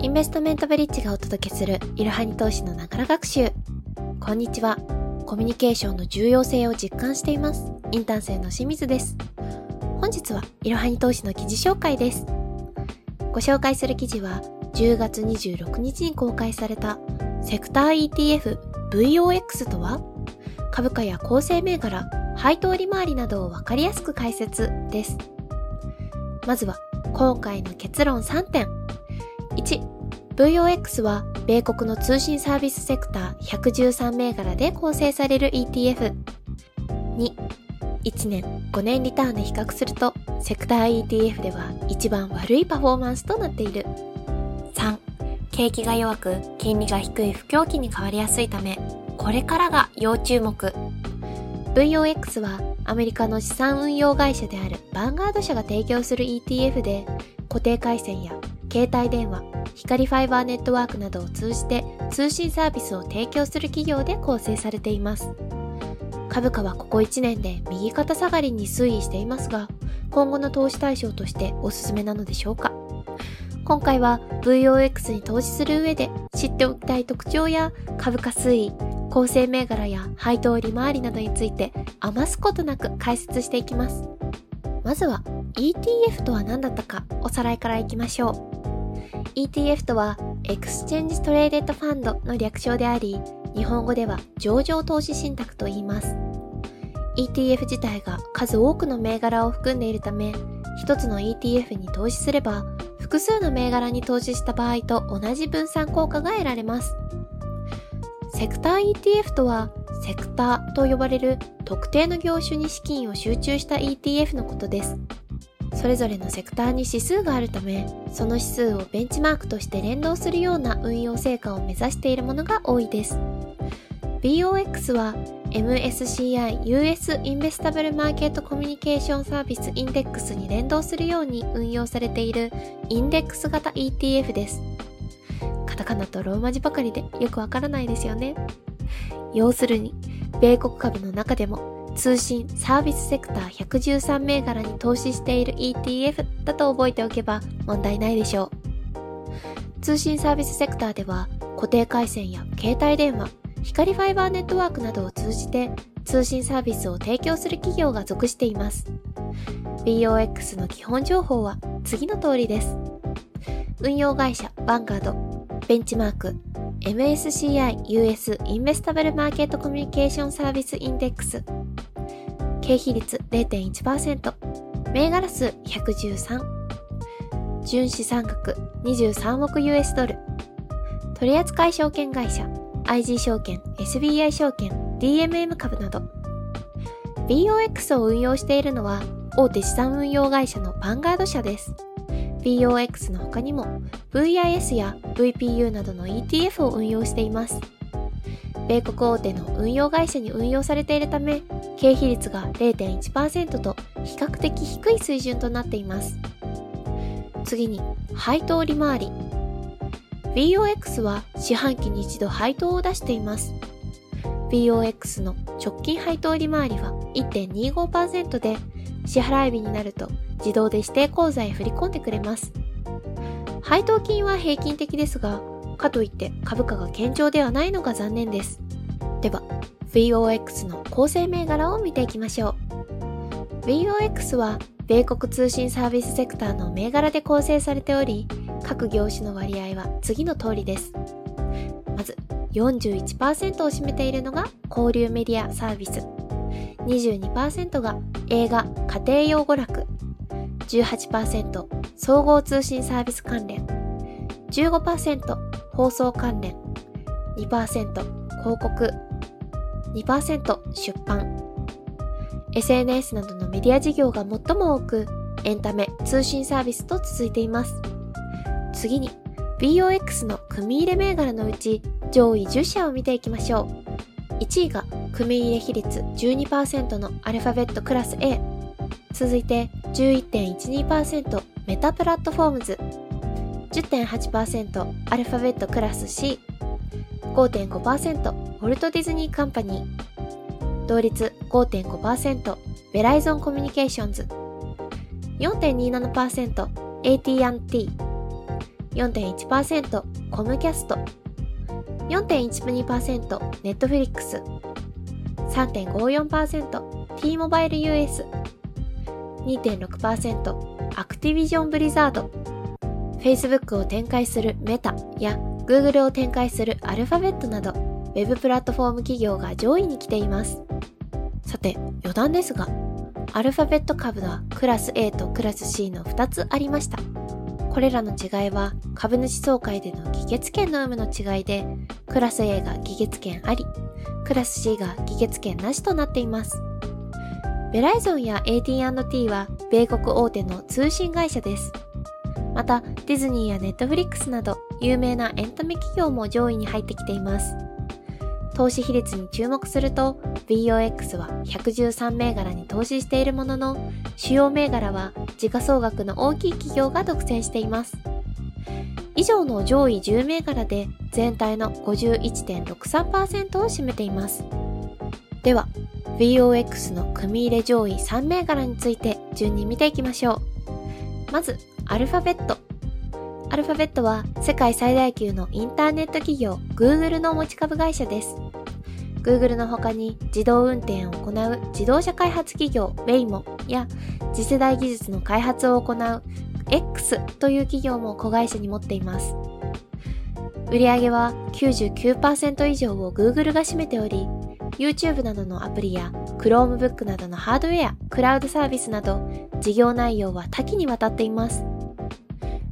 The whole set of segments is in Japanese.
インベストメントブリッジがお届けするいろはに投資のながら学習。こんにちは。コミュニケーションの重要性を実感しています。インターン生の清水です。本日はいろはに投資の記事紹介です。ご紹介する記事は10月26日に公開されたセクター ETF VOX とは株価や構成銘柄、配当利回りなどをわかりやすく解説です。まずは今回の結論3点。1、VOX は米国の通信サービスセクター113銘柄で構成される ETF。2、1年5年リターンで比較すると、セクター ETF では一番悪いパフォーマンスとなっている。3、景気が弱く、金利が低い不況期に変わりやすいため、これからが要注目。VOX はアメリカの資産運用会社であるバンガード社が提供する ETF で、固定回線や携帯電話、光ファイバーネットワークなどを通じて通信サービスを提供する企業で構成されています。株価はここ1年で右肩下がりに推移していますが、今後の投資対象としておすすめなのでしょうか今回は VOX に投資する上で知っておきたい特徴や株価推移、構成銘柄や配当利回りなどについて余すことなく解説していきます。まずは ETF とは何だったかおさらいからいきましょう。ETF とは Exchange Traded Fund の略称であり、日本語では上場投資信託と言います。ETF 自体が数多くの銘柄を含んでいるため、一つの ETF に投資すれば、複数の銘柄に投資した場合と同じ分散効果が得られます。セクター ETF とは、セクターと呼ばれる特定の業種に資金を集中した ETF のことです。それぞれのセクターに指数があるため、その指数をベンチマークとして連動するような運用成果を目指しているものが多いです。BOX は MSCI US インベスタブルマーケットコミュニケーションサービスインデックスに連動するように運用されているインデックス型 ETF です。カタカナとローマ字ばかりでよくわからないですよね。要するに、米国株の中でも通信サービスセクター113銘柄に投資している ETF だと覚えておけば問題ないでしょう。通信サービスセクターでは固定回線や携帯電話、光ファイバーネットワークなどを通じて通信サービスを提供する企業が属しています。BOX の基本情報は次の通りです。運用会社バンガード、ベンチマーク、MSCI US インベスタブルマーケットコミュニケーションサービスインデックス、経費率0.1%、銘柄数113、純資産額23億 US ドル、取扱証券会社、IG 証券、SBI 証券、DMM 株など、BOX を運用しているのは大手資産運用会社のバンガード社です。BOX の他にも VIS や VPU などの ETF を運用しています。米国大手の運用会社に運用されているため、経費率が0.1%と比較的低い水準となっています。次に、配当利回り。BOX は四半期に一度配当を出しています。BOX の直近配当利回りは1.25%で、支払い日になると自動で指定口座へ振り込んでくれます。配当金は平均的ですが、かといって株価が堅調ではないのが残念です。では、VOX の構成銘柄を見ていきましょう。VOX は米国通信サービスセクターの銘柄で構成されており、各業種の割合は次の通りです。まず、41%を占めているのが交流メディアサービス。22%が映画、家庭用娯楽。18%総合通信サービス関連。15%放送関連、2%広告、2%出版、SNS などのメディア事業が最も多く、エンタメ、通信サービスと続いています。次に、BOX の組入れ銘柄のうち上位10社を見ていきましょう。1位が組入れ比率12%のアルファベットクラス A。続いて11.12%メタプラットフォームズ。10.8%アルファベットクラス C、5.5%ウォルト・ディズニー・カンパニー、同率5.5%ベライゾン・コミュニケーションズ、4.27% AT&T、4.1%コムキャスト、4.12%ネットフリックス、3.54% T モバイル US、2.6%アクティビジョンブリザード、Facebook を展開するメタや Google を展開するアルファベットなど、ウェブプラットフォーム企業が上位に来ています。さて、余談ですが、アルファベット株はクラス A とクラス C の2つありました。これらの違いは株主総会での議決権の有無の違いで、クラス A が議決権あり、クラス C が議決権なしとなっています。ベライゾンや AT&T は米国大手の通信会社です。また、ディズニーやネットフリックスなど有名なエンタメ企業も上位に入ってきています。投資比率に注目すると、BOX は113銘柄に投資しているものの、主要銘柄は時価総額の大きい企業が独占しています。以上の上位10銘柄で全体の51.63%を占めています。では、VOX の組入れ上位3銘柄について順に見ていきましょう。まず、アルファベット。アルファベットは世界最大級のインターネット企業 Google の持ち株会社です。Google の他に自動運転を行う自動車開発企業 Waymo や次世代技術の開発を行う X という企業も子会社に持っています。売上は99%以上を Google が占めており、YouTube などのアプリや Chromebook などのハードウェア、クラウドサービスなど事業内容は多岐にわたっています。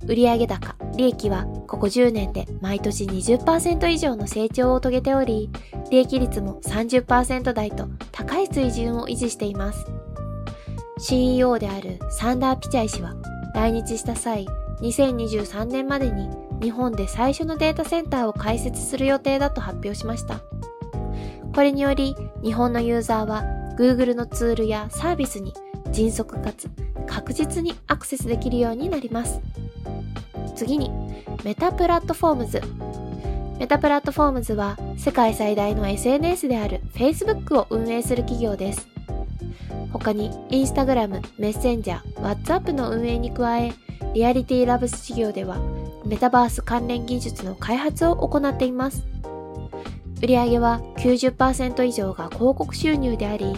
売上高、利益はここ10年で毎年20%以上の成長を遂げており、利益率も30%台と高い水準を維持しています。CEO であるサンダー・ピチャイ氏は来日した際、2023年までに日本で最初のデータセンターを開設する予定だと発表しました。これにより日本のユーザーは Google のツールやサービスに迅速かつ確実にアクセスできるようになります。次に、メタプラットフォームズ。メタプラットフォームズは世界最大の SNS である Facebook を運営する企業です。他に Instagram、メッセンジャー、WhatsApp の運営に加え、 Reality Labs 事業ではメタバース関連技術の開発を行っています。売上は90%以上が広告収入であり、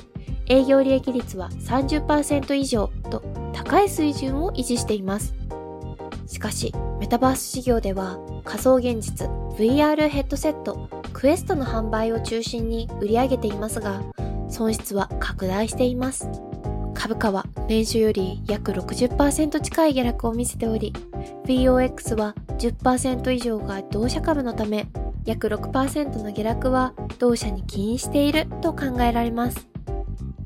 営業利益率は30%以上と高い水準を維持しています。しかし、メタバース事業では仮想現実 VR ヘッドセットクエストの販売を中心に売り上げていますが、損失は拡大しています。株価は年初より約60%近い下落を見せており、VOX は10%以上が同社株のため、約6%の下落は同社に起因していると考えられます。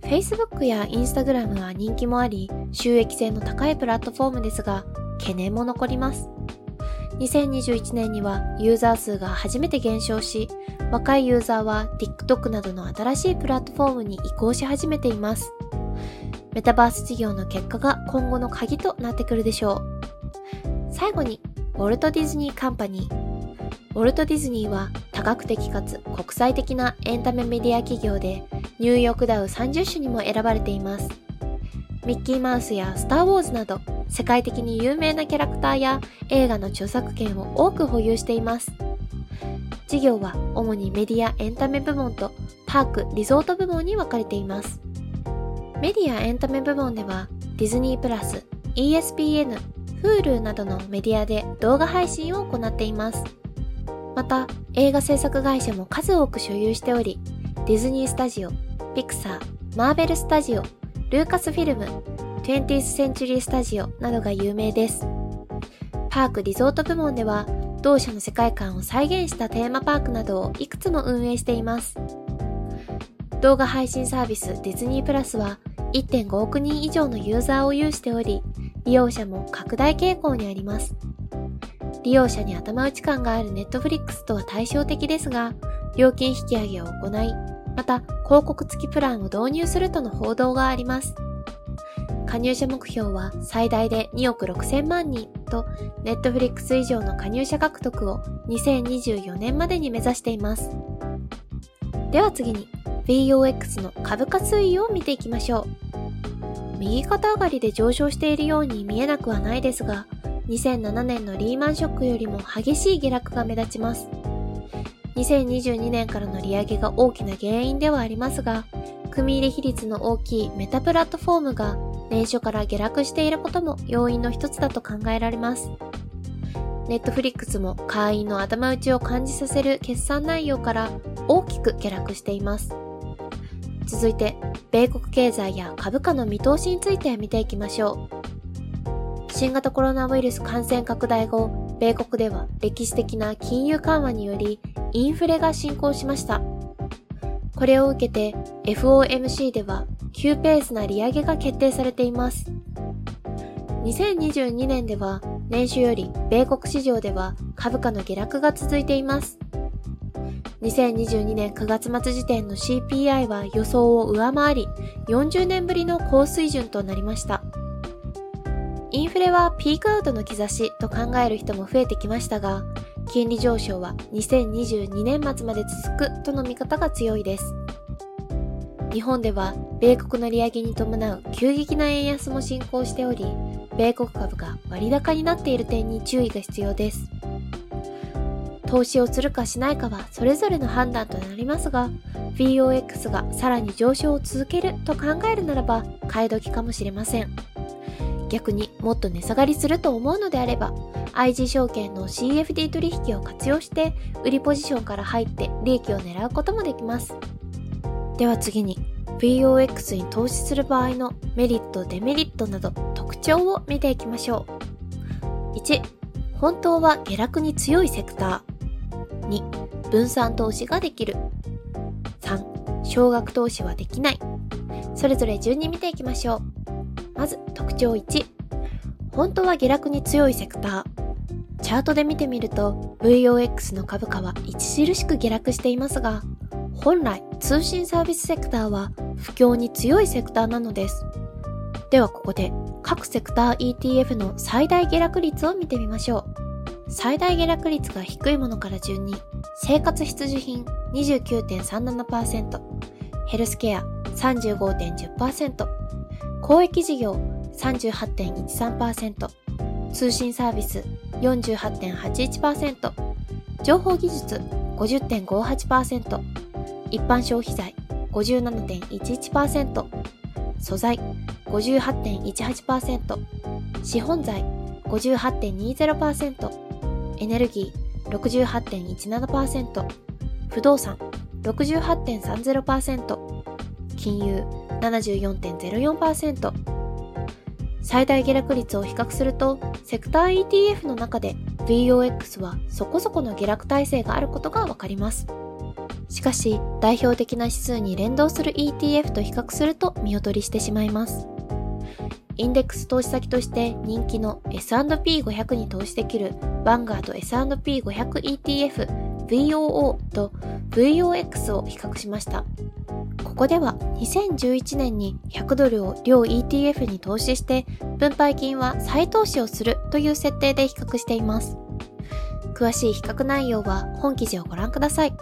Facebook や Instagram は人気もあり、収益性の高いプラットフォームですが、懸念も残ります。2021年にはユーザー数が初めて減少し、若いユーザーは TikTok などの新しいプラットフォームに移行し始めています。メタバース事業の結果が今後の鍵となってくるでしょう。最後に、ウォルト・ディズニー・カンパニー。ウォルト・ディズニーは多角的かつ国際的なエンタメメディア企業でニューヨークダウ30種にも選ばれています。ミッキーマウスやスター・ウォーズなど世界的に有名なキャラクターや映画の著作権を多く保有しています。事業は主にメディアエンタメ部門とパーク・リゾート部門に分かれています。メディアエンタメ部門ではディズニープラス、ESPN、Hulu などのメディアで動画配信を行っています。また、映画制作会社も数多く所有しており、ディズニースタジオ、ピクサー、マーベルスタジオ、ルーカスフィルム、20th Century Studio などが有名です。パークリゾート部門では、同社の世界観を再現したテーマパークなどをいくつも運営しています。動画配信サービスディズニープラスは1.5億人以上のユーザーを有しており、利用者も拡大傾向にあります。利用者に頭打ち感があるネットフリックスとは対照的ですが、料金引き上げを行い、また広告付きプランを導入するとの報道があります。加入者目標は最大で2億6000万人と、ネットフリックス以上の加入者獲得を2024年までに目指しています。では次に、VOX の株価推移を見ていきましょう。右肩上がりで上昇しているように見えなくはないですが、2007年のリーマンショックよりも激しい下落が目立ちます。2022年からの利上げが大きな原因ではありますが、組入れ比率の大きいメタプラットフォームが年初から下落していることも要因の一つだと考えられます。ネットフリックスも会員の頭打ちを感じさせる決算内容から大きく下落しています。続いて、米国経済や株価の見通しについて見ていきましょう。新型コロナウイルス感染拡大後、米国では歴史的な金融緩和によりインフレが進行しました。これを受けて FOMC では急ペースな利上げが決定されています。2022年では年初より米国市場では株価の下落が続いています。2022年9月末時点の CPI は予想を上回り40年ぶりの高水準となりました。インフレはピークアウトの兆しと考える人も増えてきましたが、金利上昇は2022年末まで続くとの見方が強いです。日本では米国の利上げに伴う急激な円安も進行しており、米国株が割高になっている点に注意が必要です。投資をするかしないかはそれぞれの判断となりますが、VOX がさらに上昇を続けると考えるならば買い時かもしれません。逆にもっと値下がりすると思うのであれば、IG 証券の CFD 取引を活用して、売りポジションから入って利益を狙うこともできます。では次に、VOX に投資する場合のメリット、デメリットなど特徴を見ていきましょう。1、本当は下落に強いセクター。2、分散投資ができる。3、少額投資はできない。それぞれ順に見ていきましょう。まず特徴1。本当は下落に強いセクター。チャートで見てみると VOX の株価は著しく下落していますが、本来通信サービスセクターは不況に強いセクターなのです。ではここで各セクター ETF の最大下落率を見てみましょう。最大下落率が低いものから順に、生活必需品29.37%、ヘルスケア35.10%、公益事業38.13%、通信サービス48.81%、情報技術50.58%、一般消費財57.11%、素材58.18%、資本財58.20%、エネルギー68.17%、不動産68.30%、金融74.04%最大下落率を比較するとセクター ETF の中で VOX はそこそこの下落体制があることがわかります。しかし代表的な指数に連動する ETF と比較すると見劣りしてしまいます。インデックス投資先として人気の S&P500 に投資できるヴァンガード S&P500ETF VOO と VOX を比較しました。ここでは2011年に100ドルを両 ETF に投資して分配金は再投資をするという設定で比較しています。詳しい比較内容は本記事をご覧ください。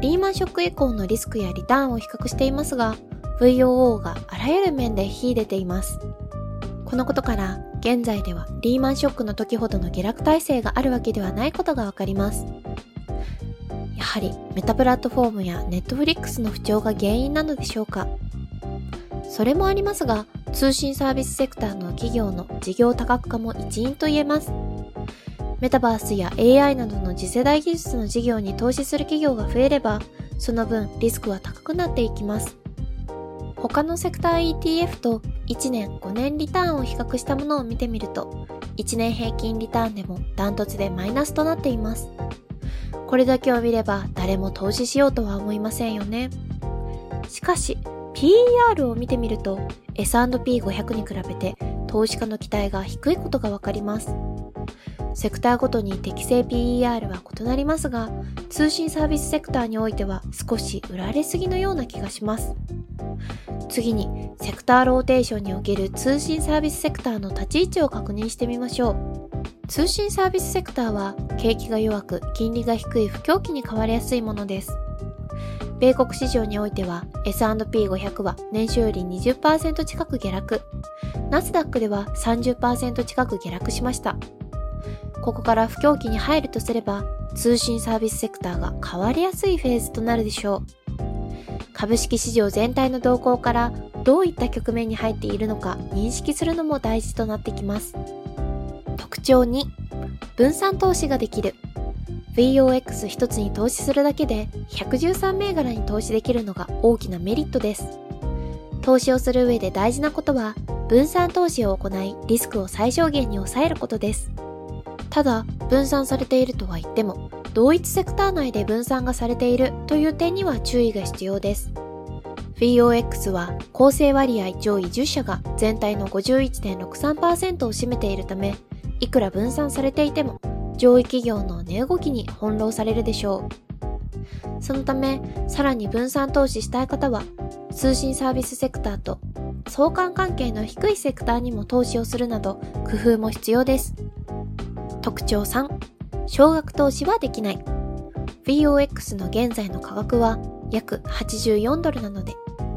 リーマンショック以降のリスクやリターンを比較していますが、VOO があらゆる面で秀でています。このことから現在ではリーマンショックの時ほどの下落体制があるわけではないことがわかります。やはりメタプラットフォームやネットフリックスの不調が原因なのでしょうか？それもありますが、通信サービスセクターの企業の事業多角化も一因と言えます。メタバースや AI などの次世代技術の事業に投資する企業が増えれば、その分リスクは高くなっていきます。他のセクター ETF と1年5年リターンを比較したものを見てみると、1年平均リターンでもダントツでマイナスとなっています。これだけを見れば誰も投資しようとは思いませんよね。しかし、PER を見てみると S&P500 に比べて投資家の期待が低いことがわかります。セクターごとに適正 PER は異なりますが、通信サービスセクターにおいては少し売られすぎのような気がします。次に、セクターローテーションにおける通信サービスセクターの立ち位置を確認してみましょう。通信サービスセクターは景気が弱く金利が低い不況期に変わりやすいものです。米国市場においては S&P500 は年初より20%近く下落。ナスダックでは30%近く下落しました。ここから不況期に入るとすれば、通信サービスセクターが変わりやすいフェーズとなるでしょう。株式市場全体の動向からどういった局面に入っているのか認識するのも大事となってきます。特徴2、分散投資ができる。VOX 一つに投資するだけで113銘柄に投資できるのが大きなメリットです。投資をする上で大事なことは分散投資を行いリスクを最小限に抑えることです。ただ、分散されているとは言っても、同一セクター内で分散がされているという点には注意が必要です。VOX は構成割合上位10社が全体の51.63%を占めているため、いくら分散されていても上位企業の値動きに翻弄されるでしょう。そのため、さらに分散投資したい方は、通信サービスセクターと相関関係の低いセクターにも投資をするなど工夫も必要です。特徴3、少額投資はできない。VOX の現在の価格は約84ドルなので、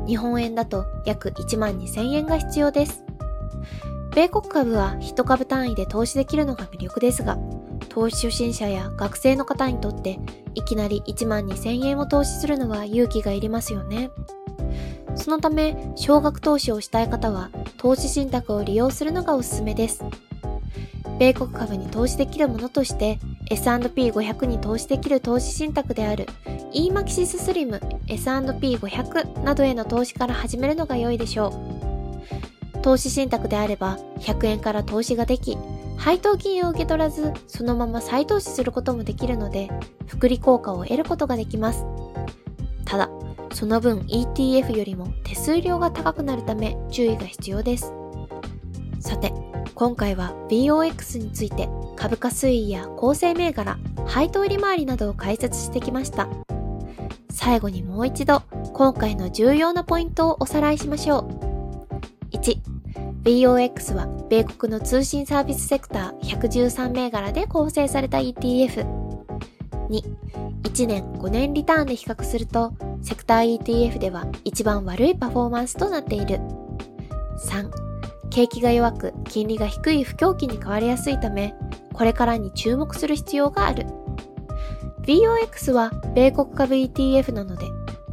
日本円だと約1万2000円が必要です。米国株は1株単位で投資できるのが魅力ですが、投資初心者や学生の方にとっていきなり1万2000円を投資するのは勇気がいりますよね。そのため、少額投資をしたい方は投資信託を利用するのがおすすめです。米国株に投資できるものとして S&P500 に投資できる投資信託である EMAXIS SLIM S&P500 などへの投資から始めるのが良いでしょう。投資信託であれば100円から投資ができ、配当金を受け取らずそのまま再投資することもできるので、複利効果を得ることができます。ただ、その分 ETF よりも手数料が高くなるため注意が必要です。さて、今回は BOX について株価推移や構成銘柄、配当利回りなどを解説してきました。最後にもう一度今回の重要なポイントをおさらいしましょう。BOX は米国の通信サービスセクター113銘柄で構成された ETF。2、1年5年リターンで比較するとセクター ETF では一番悪いパフォーマンスとなっている。3、景気が弱く金利が低い不況期に変わりやすいため、これからに注目する必要がある。BOX は米国株 ETF なので、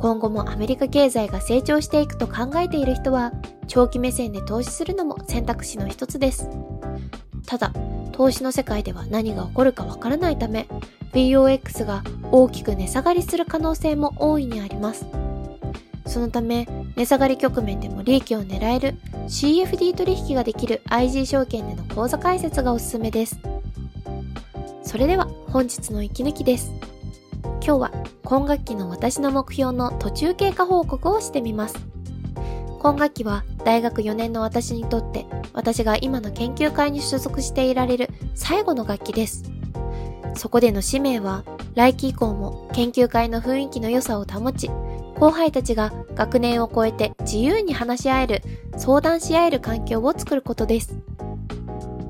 今後もアメリカ経済が成長していくと考えている人は、長期目線で投資するのも選択肢の一つです。ただ、投資の世界では何が起こるかわからないため、BOX が大きく値下がりする可能性も大いにあります。そのため、値下がり局面でも利益を狙える CFD 取引ができる IG 証券での口座開設がおすすめです。それでは本日の息抜きです。今日は今学期の私の目標の途中経過報告をしてみます。今学期は大学4年の私にとって私が今の研究会に所属していられる最後の学期です。そこでの使命は来期以降も研究会の雰囲気の良さを保ち、後輩たちが学年を超えて自由に話し合える、相談し合える環境を作ることです。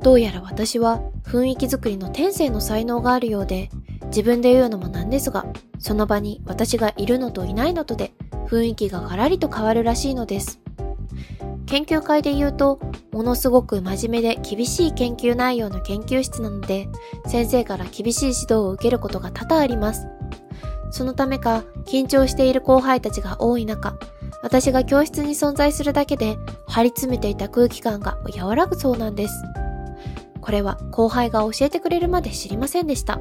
どうやら私は雰囲気づくりの天性の才能があるようで、自分で言うのもなんですが、その場に私がいるのといないのとで雰囲気がガラリと変わるらしいのです。研究会で言うと、ものすごく真面目で厳しい研究内容の研究室なので、先生から厳しい指導を受けることが多々あります。そのためか、緊張している後輩たちが多い中、私が教室に存在するだけで張り詰めていた空気感が和らぐそうなんです。これは後輩が教えてくれるまで知りませんでした。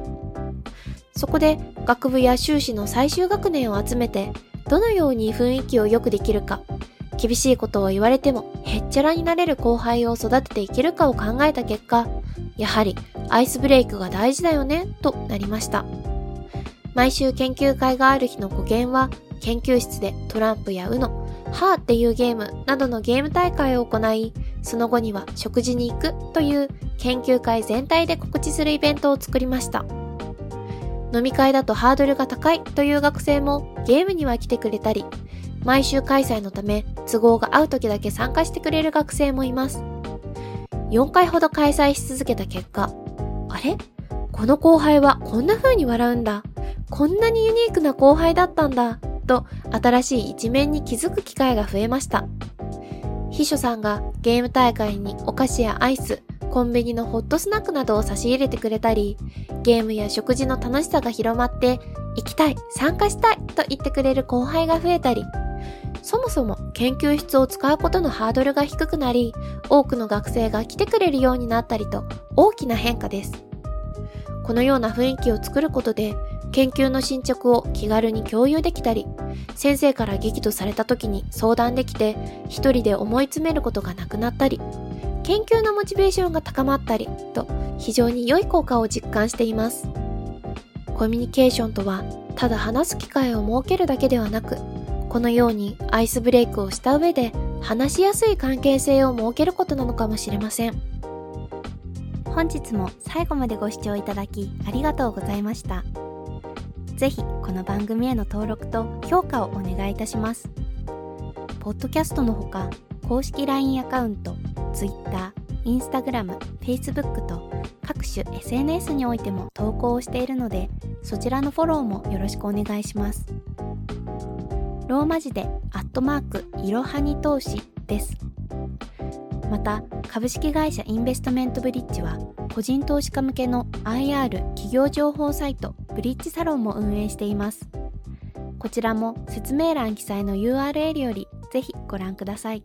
そこで学部や修士の最終学年を集めて、どのように雰囲気を良くできるか、厳しいことを言われてもへっちゃらになれる後輩を育てていけるかを考えた結果、やはりアイスブレイクが大事だよね、となりました。毎週研究会がある日の語源は、研究室でトランプや UNO、ハーっていうゲームなどのゲーム大会を行い、その後には食事に行くという研究会全体で告知するイベントを作りました。飲み会だとハードルが高いという学生もゲームには来てくれたり、毎週開催のため都合が合う時だけ参加してくれる学生もいます。4回ほど開催し続けた結果、あれ？この後輩はこんな風に笑うんだ。こんなにユニークな後輩だったんだ、と新しい一面に気づく機会が増えました。秘書さんがゲーム大会にお菓子やアイス、コンビニのホットスナックなどを差し入れてくれたり、ゲームや食事の楽しさが広まって、行きたい、参加したいと言ってくれる後輩が増えたり、そもそも研究室を使うことのハードルが低くなり、多くの学生が来てくれるようになったりと大きな変化です。このような雰囲気を作ることで、研究の進捗を気軽に共有できたり、先生から激怒された時に相談できて、一人で思い詰めることがなくなったり、研究のモチベーションが高まったりと非常に良い効果を実感しています。コミュニケーションとは、ただ話す機会を設けるだけではなく、このようにアイスブレイクをした上で話しやすい関係性を設けることなのかもしれません。本日も最後までご視聴いただきありがとうございました。ぜひこの番組への登録と評価をお願いいたします。ポッドキャストのほか、公式 LINE アカウント、Twitter、Instagram、Facebook と各種 SNS においても投稿をしているので、そちらのフォローもよろしくお願いします。ローマ字でアットマークいろはに投資です。また、株式会社インベストメントブリッジは、個人投資家向けの IR 企業情報サイトブリッジサロンも運営しています。こちらも説明欄記載の URL よりぜひご覧ください。